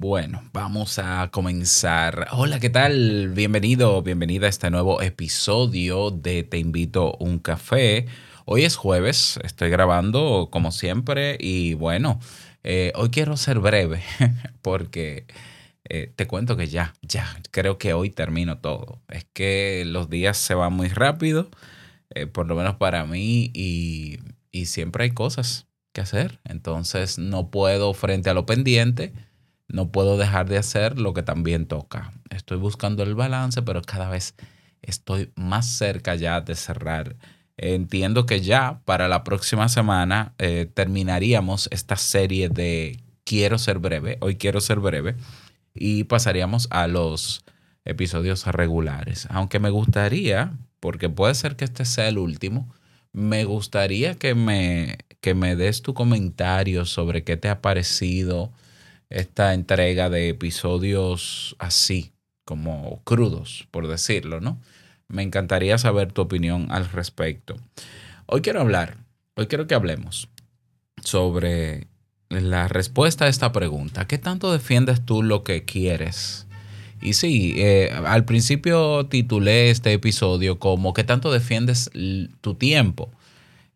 Bueno, vamos a comenzar. Hola, ¿qué tal? Bienvenido, bienvenida a este nuevo episodio de Te invito a un café. Hoy es jueves, estoy grabando como siempre y bueno, eh, hoy quiero ser breve porque eh, te cuento que ya, ya, creo que hoy termino todo. Es que los días se van muy rápido, eh, por lo menos para mí, y, y siempre hay cosas que hacer. Entonces no puedo frente a lo pendiente no puedo dejar de hacer lo que también toca. Estoy buscando el balance, pero cada vez estoy más cerca ya de cerrar. Entiendo que ya para la próxima semana eh, terminaríamos esta serie de Quiero ser breve, hoy quiero ser breve, y pasaríamos a los episodios regulares. Aunque me gustaría, porque puede ser que este sea el último, me gustaría que me, que me des tu comentario sobre qué te ha parecido esta entrega de episodios así, como crudos, por decirlo, ¿no? Me encantaría saber tu opinión al respecto. Hoy quiero hablar, hoy quiero que hablemos sobre la respuesta a esta pregunta. ¿Qué tanto defiendes tú lo que quieres? Y sí, eh, al principio titulé este episodio como ¿qué tanto defiendes tu tiempo?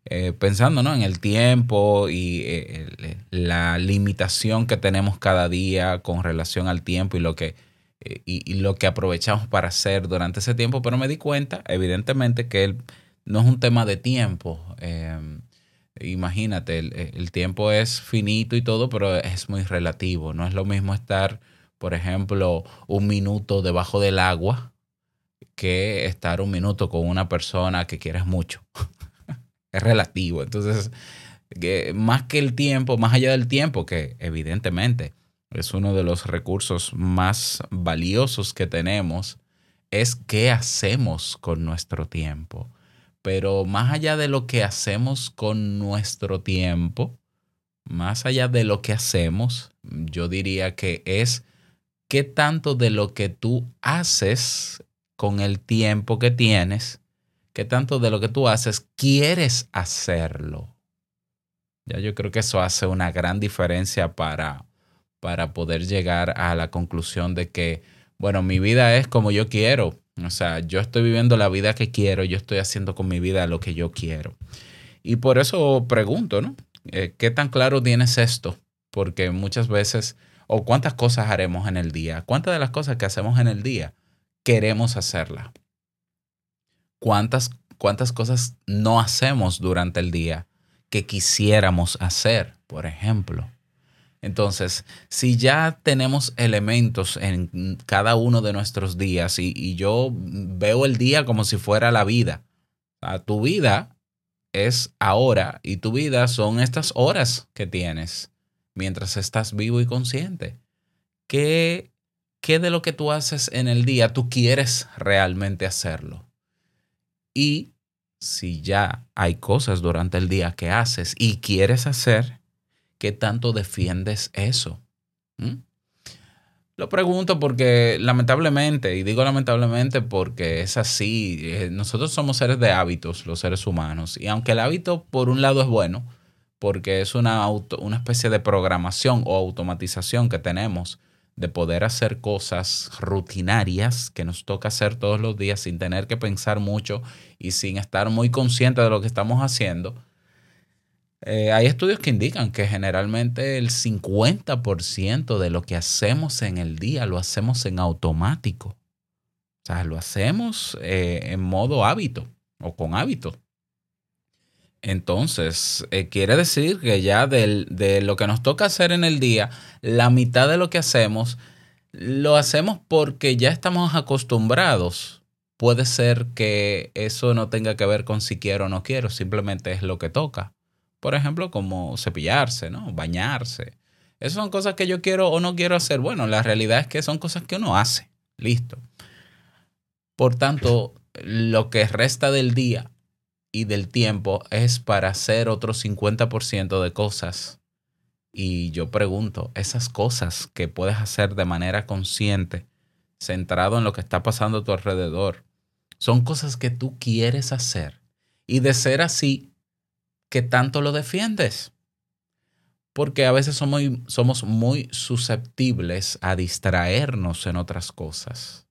Eh, pensando en el tiempo y eh, la limitación que tenemos cada día con relación al tiempo y lo que, eh, y, lo que aprovechamos para hacer durante ese tiempo, pero me di cuenta, evidentemente, que no es un tema de tiempo. Em, imagínate, el, tiempo es finito y todo, pero es muy relativo. No es lo mismo estar, por ejemplo, un minuto debajo del agua que estar un minuto con una persona que quieres mucho. es relativo. Entonces, más que el tiempo, más allá del tiempo, que evidentemente es uno de los recursos más valiosos que tenemos, es qué hacemos con nuestro tiempo. Pero más allá de lo que hacemos con nuestro tiempo, más allá de lo que hacemos, yo diría que es qué tanto de lo que tú haces con el tiempo que tienes qué tanto de lo que tú haces quieres hacerlo. Ya yo creo que eso hace una gran diferencia para, para poder llegar a la conclusión de que, bueno, mi vida es como yo quiero. O sea, yo estoy viviendo la vida que quiero, yo estoy haciendo con mi vida lo que yo quiero. Y por eso pregunto, ¿no? Eh, ¿Qué tan claro tienes esto? Porque muchas veces, o cuántas cosas haremos en el día, cuántas de las cosas que hacemos en el día queremos hacerlas cuántas, cuántas cosas no hacemos durante el día que quisiéramos hacer, por ejemplo. Entonces, si ya tenemos elementos en cada uno de nuestros días y, yo veo el día como si fuera la vida, tu vida es ahora y tu vida son estas horas que tienes mientras estás vivo y consciente. ¿Qué, ¿Qué de lo que tú haces en el día tú quieres realmente hacerlo? Y si ya hay cosas durante el día que haces y quieres hacer, ¿qué tanto defiendes eso? ¿Mm? Lo pregunto porque lamentablemente, y digo lamentablemente porque es así, eh, nosotros somos seres de hábitos, los seres humanos, y aunque el hábito por un lado es bueno, porque es una, una especie de programación o automatización que tenemos de poder hacer cosas rutinarias que nos toca hacer todos los días sin tener que pensar mucho y sin estar muy consciente de lo que estamos haciendo. Eh, hay estudios que indican que generalmente el 50% de lo que hacemos en el día lo hacemos en automático. O sea, lo hacemos eh, en modo hábito o con hábito. Entonces, eh, quiere decir que ya de lo que nos toca hacer en el día, la mitad de lo que hacemos, lo hacemos porque ya estamos acostumbrados. Puede ser que eso no tenga que ver con si quiero o no quiero, simplemente es lo que toca. Por ejemplo, como cepillarse, ¿no? Bañarse. Esas son cosas que yo quiero o no quiero hacer. Bueno, la realidad es que son cosas que uno hace. Listo. Por tanto, lo que resta del día y del tiempo es para hacer otro 50% de cosas. Y yo pregunto, esas cosas que puedes hacer de manera consciente, centrado en lo que está pasando a tu alrededor, son cosas que tú quieres hacer. Y de ser así, ¿qué tanto lo defiendes? porque a veces somos, muy susceptibles a distraernos en otras cosas.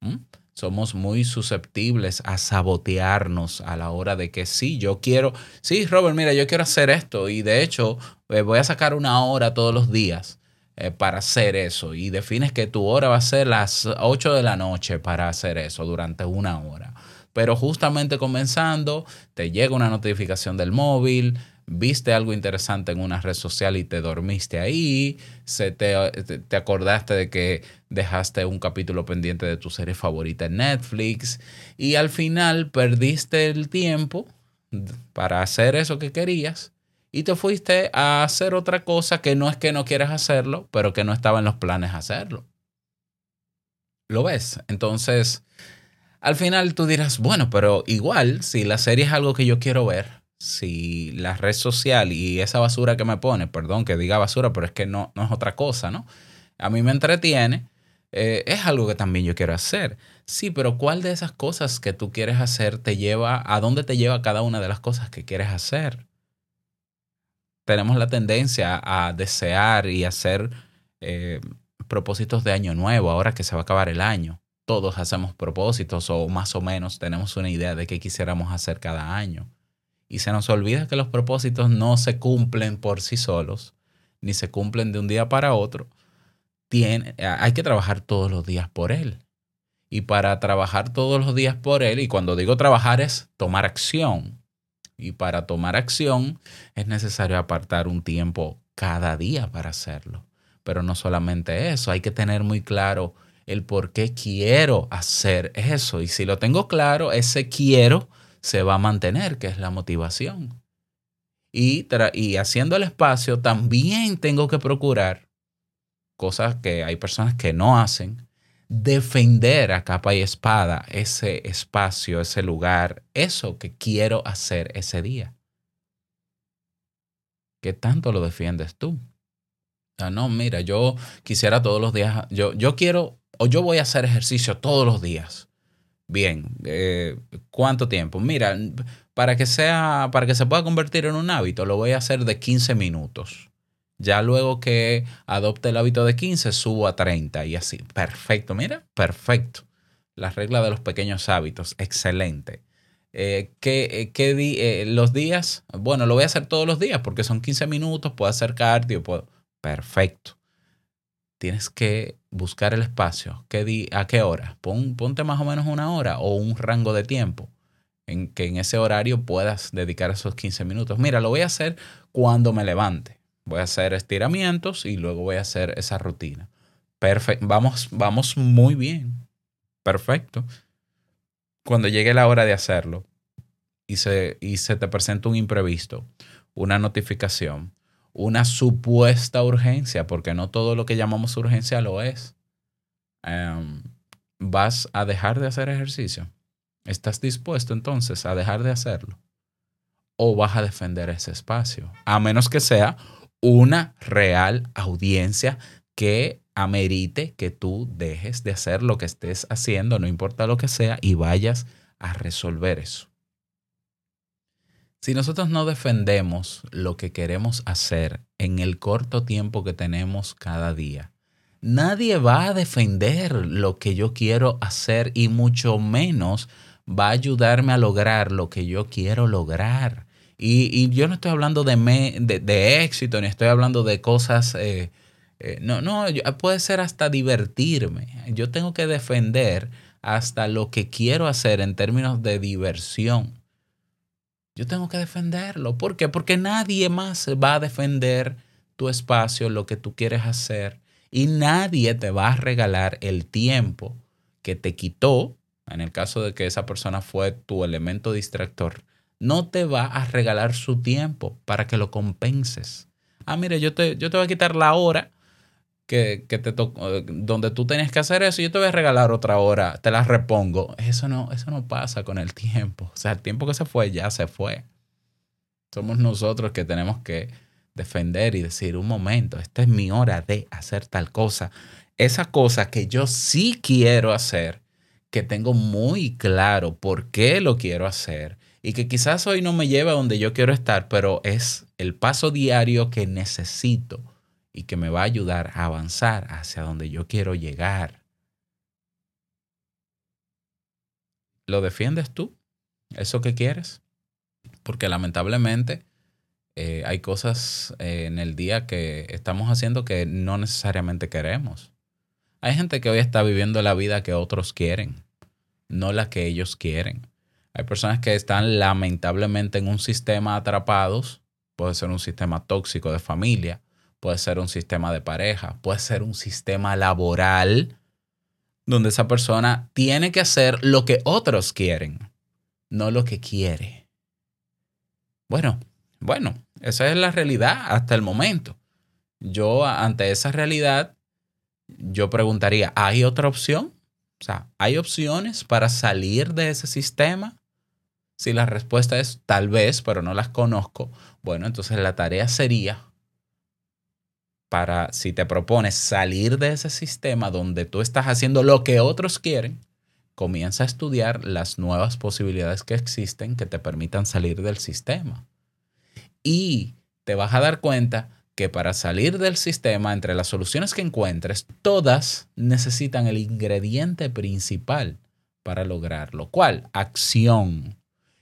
¿Mm? Somos muy susceptibles a sabotearnos a la hora de que sí, yo quiero, sí, Robert, mira, yo quiero hacer esto y de hecho eh, voy a sacar una hora todos los días eh, para hacer eso y defines que tu hora va a ser las 8 de la noche para hacer eso durante una hora. Pero justamente comenzando, te llega una notificación del móvil, viste algo interesante en una red social y te dormiste ahí, se te, te, acordaste de que dejaste un capítulo pendiente de tu serie favorita en Netflix y al final perdiste el tiempo para hacer eso que querías y te fuiste a hacer otra cosa que no es que no quieras hacerlo, pero que no estaba en los planes hacerlo. ¿Lo ves? Entonces, al final tú dirás, bueno, pero igual, si la serie es algo que yo quiero ver, si la red social y esa basura que me pone, perdón que diga basura, pero es que no, no es otra cosa, ¿no? A mí me entretiene, eh, es algo que también yo quiero hacer. Sí, pero ¿cuál de esas cosas que tú quieres hacer te lleva, a dónde te lleva cada una de las cosas que quieres hacer? Tenemos la tendencia a desear y hacer eh, propósitos de año nuevo, ahora que se va a acabar el año. Todos hacemos propósitos o más o menos tenemos una idea de qué quisiéramos hacer cada año y se nos olvida que los propósitos no se cumplen por sí solos, ni se cumplen de un día para otro. Tiene, hay que trabajar todos los días por él. Y para trabajar todos los días por él, y cuando digo trabajar es tomar acción. Y para tomar acción es necesario apartar un tiempo cada día para hacerlo. Pero no solamente eso, hay que tener muy claro el por qué quiero hacer eso. Y si lo tengo claro, ese quiero se va a mantener, que es la motivación. Y, y haciendo el espacio, también tengo que procurar cosas que hay personas que no hacen, defender a capa y espada ese espacio, ese lugar, eso que quiero hacer ese día. ¿Qué tanto lo defiendes tú? Ah, no, mira, yo quisiera todos los días, yo, yo quiero o yo voy a hacer ejercicio todos los días. Bien, eh, ¿cuánto tiempo? Mira, para que sea, para que se pueda convertir en un hábito, lo voy a hacer de 15 minutos. Ya luego que adopte el hábito de 15, subo a 30 y así. Perfecto, mira, perfecto. La regla de los pequeños hábitos, excelente. Eh, ¿qué, qué los días? Bueno, lo voy a hacer todos los días porque son 15 minutos, puedo hacer cardio, puedo... Perfecto tienes que buscar el espacio. ¿Qué ¿A qué hora? ponte más o menos una hora o un rango de tiempo en que en ese horario puedas dedicar esos 15 minutos. Mira, lo voy a hacer cuando me levante. Voy a hacer estiramientos y luego voy a hacer esa rutina. Perfecto. Vamos, vamos muy bien. Perfecto. Cuando llegue la hora de hacerlo y se, y se te presenta un imprevisto, una notificación, una supuesta urgencia, porque no todo lo que llamamos urgencia lo es. Em, ¿Vas a dejar de hacer ejercicio? ¿Estás dispuesto entonces a dejar de hacerlo? ¿O vas a defender ese espacio? A menos que sea una real audiencia que amerite que tú dejes de hacer lo que estés haciendo, no importa lo que sea, y vayas a resolver eso. Si nosotros no defendemos lo que queremos hacer en el corto tiempo que tenemos cada día, nadie va a defender lo que yo quiero hacer y mucho menos va a ayudarme a lograr lo que yo quiero lograr. Y, yo no estoy hablando de, de, éxito, ni estoy hablando de cosas... Eh, eh, no, no, puede ser hasta divertirme. Yo tengo que defender hasta lo que quiero hacer en términos de diversión. Yo tengo que defenderlo. ¿Por qué? Porque nadie más va a defender tu espacio, lo que tú quieres hacer. Y nadie te va a regalar el tiempo que te quitó, en el caso de que esa persona fue tu elemento distractor, no te va a regalar su tiempo para que lo compenses. Ah, mire, yo te, yo te voy a quitar la hora que, te eh, donde tú tenías que hacer eso, yo te voy a regalar otra hora, te la repongo. Eso no, eso no pasa con el tiempo. O sea, el tiempo que se fue ya se fue. Somos nosotros que tenemos que defender y decir, un momento, esta es mi hora de hacer tal cosa. Esa cosa que yo sí quiero hacer, que tengo muy claro por qué lo quiero hacer y que quizás hoy no me lleve a donde yo quiero estar, pero es el paso diario que necesito y que me va a ayudar a avanzar hacia donde yo quiero llegar. ¿Lo defiendes tú? ¿Eso que quieres? Porque lamentablemente eh, hay cosas eh, en el día que estamos haciendo que no necesariamente queremos. Hay gente que hoy está viviendo la vida que otros quieren, no la que ellos quieren. Hay personas que están lamentablemente en un sistema atrapados. Puede ser un sistema tóxico de familia, puede ser un sistema de pareja, puede ser un sistema laboral donde esa persona tiene que hacer lo que otros quieren, no lo que quiere. Bueno, bueno, esa es la realidad hasta el momento. Yo ante esa realidad, yo preguntaría, ¿hay otra opción? O sea, ¿hay opciones para salir de ese sistema? Si la respuesta es tal vez, pero no las conozco, bueno, entonces la tarea sería para, si te propones salir de ese sistema donde tú estás haciendo lo que otros quieren, comienza a estudiar las nuevas posibilidades que existen que te permitan salir del sistema. Y te vas a dar cuenta que para salir del sistema, entre las soluciones que encuentres, todas necesitan el ingrediente principal para lograrlo. ¿Cuál? Acción.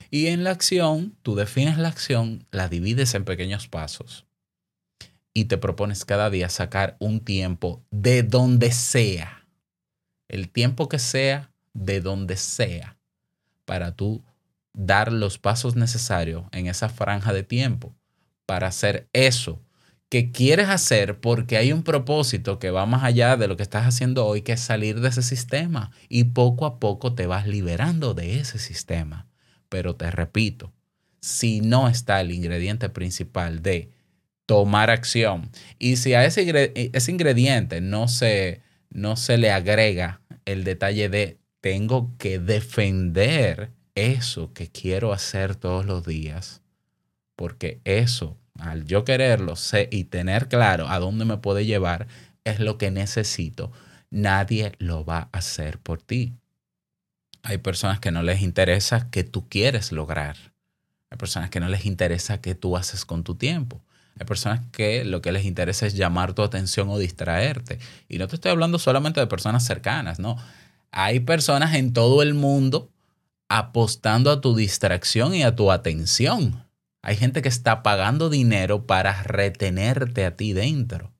Y en la acción, tú defines la acción, la divides en pequeños pasos y te propones cada día sacar un tiempo de donde sea, el tiempo que sea, de donde sea, para tú dar los pasos necesarios en esa franja de tiempo para hacer eso que quieres hacer porque hay un propósito que va más allá de lo que estás haciendo hoy, que es salir de ese sistema. Y poco a poco te vas liberando de ese sistema. Pero te repito, si no está el ingrediente principal de tomar acción y si a ese, ese ingrediente no se, no se le agrega el detalle de tengo que defender eso que quiero hacer todos los días, porque eso, al yo quererlo sé y tener claro a dónde me puede llevar, es lo que necesito. Nadie lo va a hacer por ti. Hay personas que no les interesa que tú quieres lograr. Hay personas que no les interesa qué tú haces con tu tiempo. Hay personas que lo que les interesa es llamar tu atención o distraerte. Y no te estoy hablando solamente de personas cercanas, no. Hay personas en todo el mundo apostando a tu distracción y a tu atención. Hay gente que está pagando dinero para retenerte a ti dentro.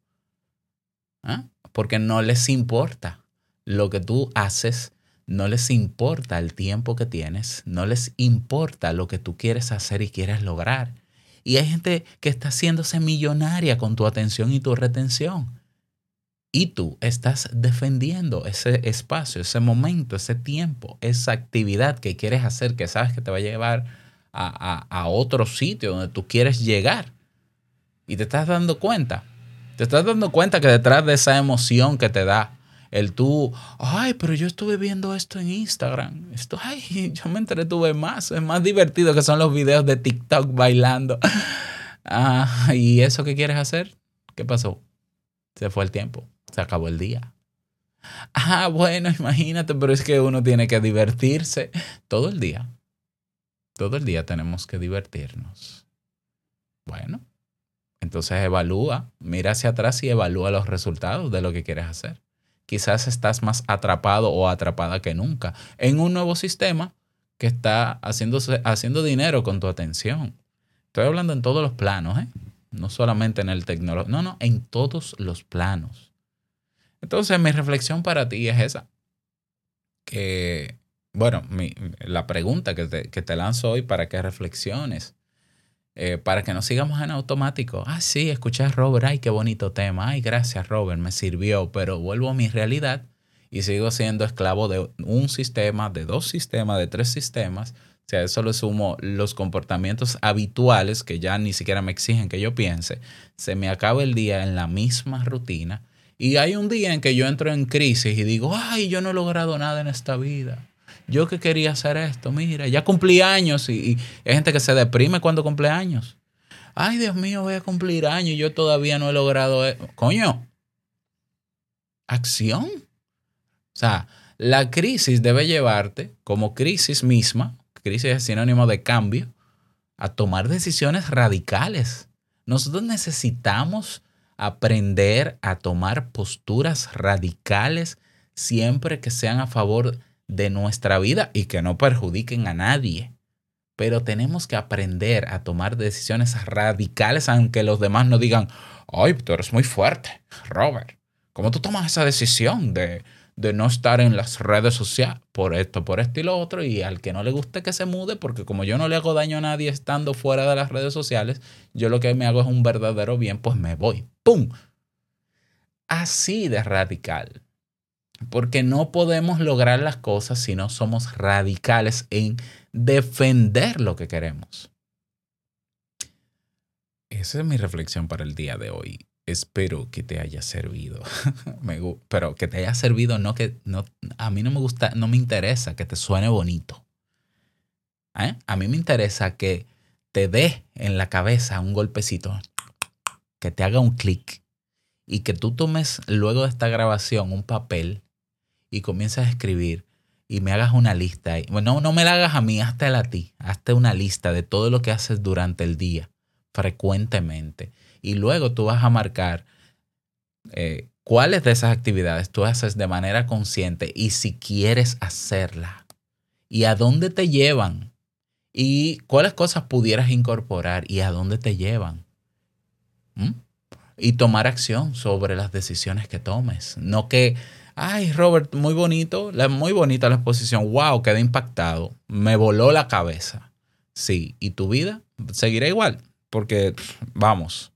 ¿Ah? Porque no les importa lo que tú haces no les importa el tiempo que tienes, no les importa lo que tú quieres hacer y quieres lograr. Y hay gente que está haciéndose millonaria con tu atención y tu retención. Y tú estás defendiendo ese espacio, ese momento, ese tiempo, esa actividad que quieres hacer, que sabes que te va a llevar a, a otro sitio donde tú quieres llegar. Y te estás dando cuenta. Te estás dando cuenta que detrás de esa emoción que te da el tú, ay, pero yo estuve viendo esto en Instagram. Esto, ay, yo me entretuve más. Es más divertido que son los videos de TikTok bailando. Ah, ¿Y eso qué quieres hacer? ¿Qué pasó? Se fue el tiempo. Se acabó el día. Ah, bueno, imagínate, pero es que uno tiene que divertirse todo el día. Todo el día tenemos que divertirnos. Bueno, entonces evalúa, mira hacia atrás y evalúa los resultados de lo que quieres hacer quizás estás más atrapado o atrapada que nunca en un nuevo sistema que está haciendo dinero con tu atención. Estoy hablando en todos los planos, ¿eh? no solamente en el tecnológico, no, no, en todos los planos. Entonces mi reflexión para ti es esa, que, bueno, la pregunta que te, que te lanzo hoy para que reflexiones eh, para que no sigamos en automático. Ah, sí, escuché a Robert, ay, qué bonito tema, ay, gracias Robert, me sirvió, pero vuelvo a mi realidad y sigo siendo esclavo de un sistema, de dos sistemas, de tres sistemas. O sea, eso le sumo los comportamientos habituales que ya ni siquiera me exigen que yo piense. Se me acaba el día en la misma rutina. Y hay un día en que yo entro en crisis y digo, ay, yo no he logrado nada en esta vida yo que quería hacer esto, mira, ya cumplí años y, hay gente que se deprime cuando cumple años. Ay, Dios mío, voy a cumplir años y yo todavía no he logrado eso. Coño, acción. O sea, la crisis debe llevarte como crisis misma, crisis es sinónimo de cambio, a tomar decisiones radicales. Nosotros necesitamos aprender a tomar posturas radicales siempre que sean a favor de nuestra vida y que no perjudiquen a nadie. Pero tenemos que aprender a tomar decisiones radicales aunque los demás no digan, ay, tú eres muy fuerte, Robert. ¿Cómo tú tomas esa decisión de, de no estar en las redes sociales por esto, por esto y lo otro? Y al que no le guste que se mude, porque como yo no le hago daño a nadie estando fuera de las redes sociales, yo lo que me hago es un verdadero bien, pues me voy. ¡Pum! Así de radical. Porque no podemos lograr las cosas si no somos radicales en defender lo que queremos. Esa es mi reflexión para el día de hoy. Espero que te haya servido. Pero que te haya servido, no que no, a mí no me gusta, no me interesa que te suene bonito. ¿Eh? A mí me interesa que te dé en la cabeza un golpecito, que te haga un clic y que tú tomes luego de esta grabación un papel y comiences a escribir y me hagas una lista. Bueno, no me la hagas a mí, hazte a ti. Hazte una lista de todo lo que haces durante el día, frecuentemente. Y luego tú vas a marcar eh, cuáles de esas actividades tú haces de manera consciente y si quieres hacerla. Y a dónde te llevan. Y cuáles cosas pudieras incorporar y a dónde te llevan. ¿Mm? Y tomar acción sobre las decisiones que tomes. No que Ay, Robert, muy bonito, muy bonita la exposición. Wow, quedé impactado. Me voló la cabeza. Sí, ¿y tu vida? Seguirá igual, porque vamos,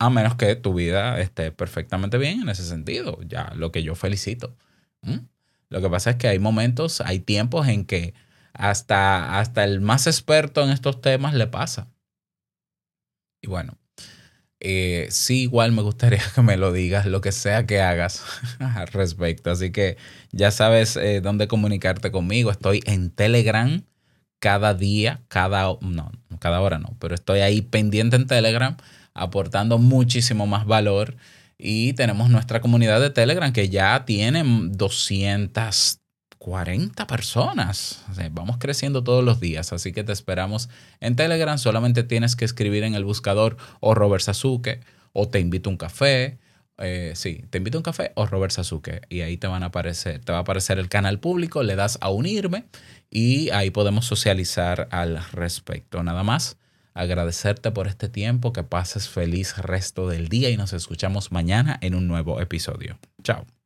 a menos que tu vida esté perfectamente bien en ese sentido, ya lo que yo felicito. Lo que pasa es que hay momentos, hay tiempos en que hasta, hasta el más experto en estos temas le pasa. Y bueno, eh, sí, igual me gustaría que me lo digas, lo que sea que hagas al respecto. Así que ya sabes eh, dónde comunicarte conmigo. Estoy en Telegram cada día, cada, no, cada hora no, pero estoy ahí pendiente en Telegram, aportando muchísimo más valor. Y tenemos nuestra comunidad de Telegram que ya tiene 200 40 personas. vamos creciendo todos los días, así que te esperamos en Telegram. Solamente tienes que escribir en el buscador o Robert Sasuke o te invito a un café. Eh, sí, te invito a un café o Robert Sasuke y ahí te van a aparecer, te va a aparecer el canal público, le das a unirme y ahí podemos socializar al respecto. Nada más, agradecerte por este tiempo, que pases feliz resto del día y nos escuchamos mañana en un nuevo episodio. Chao.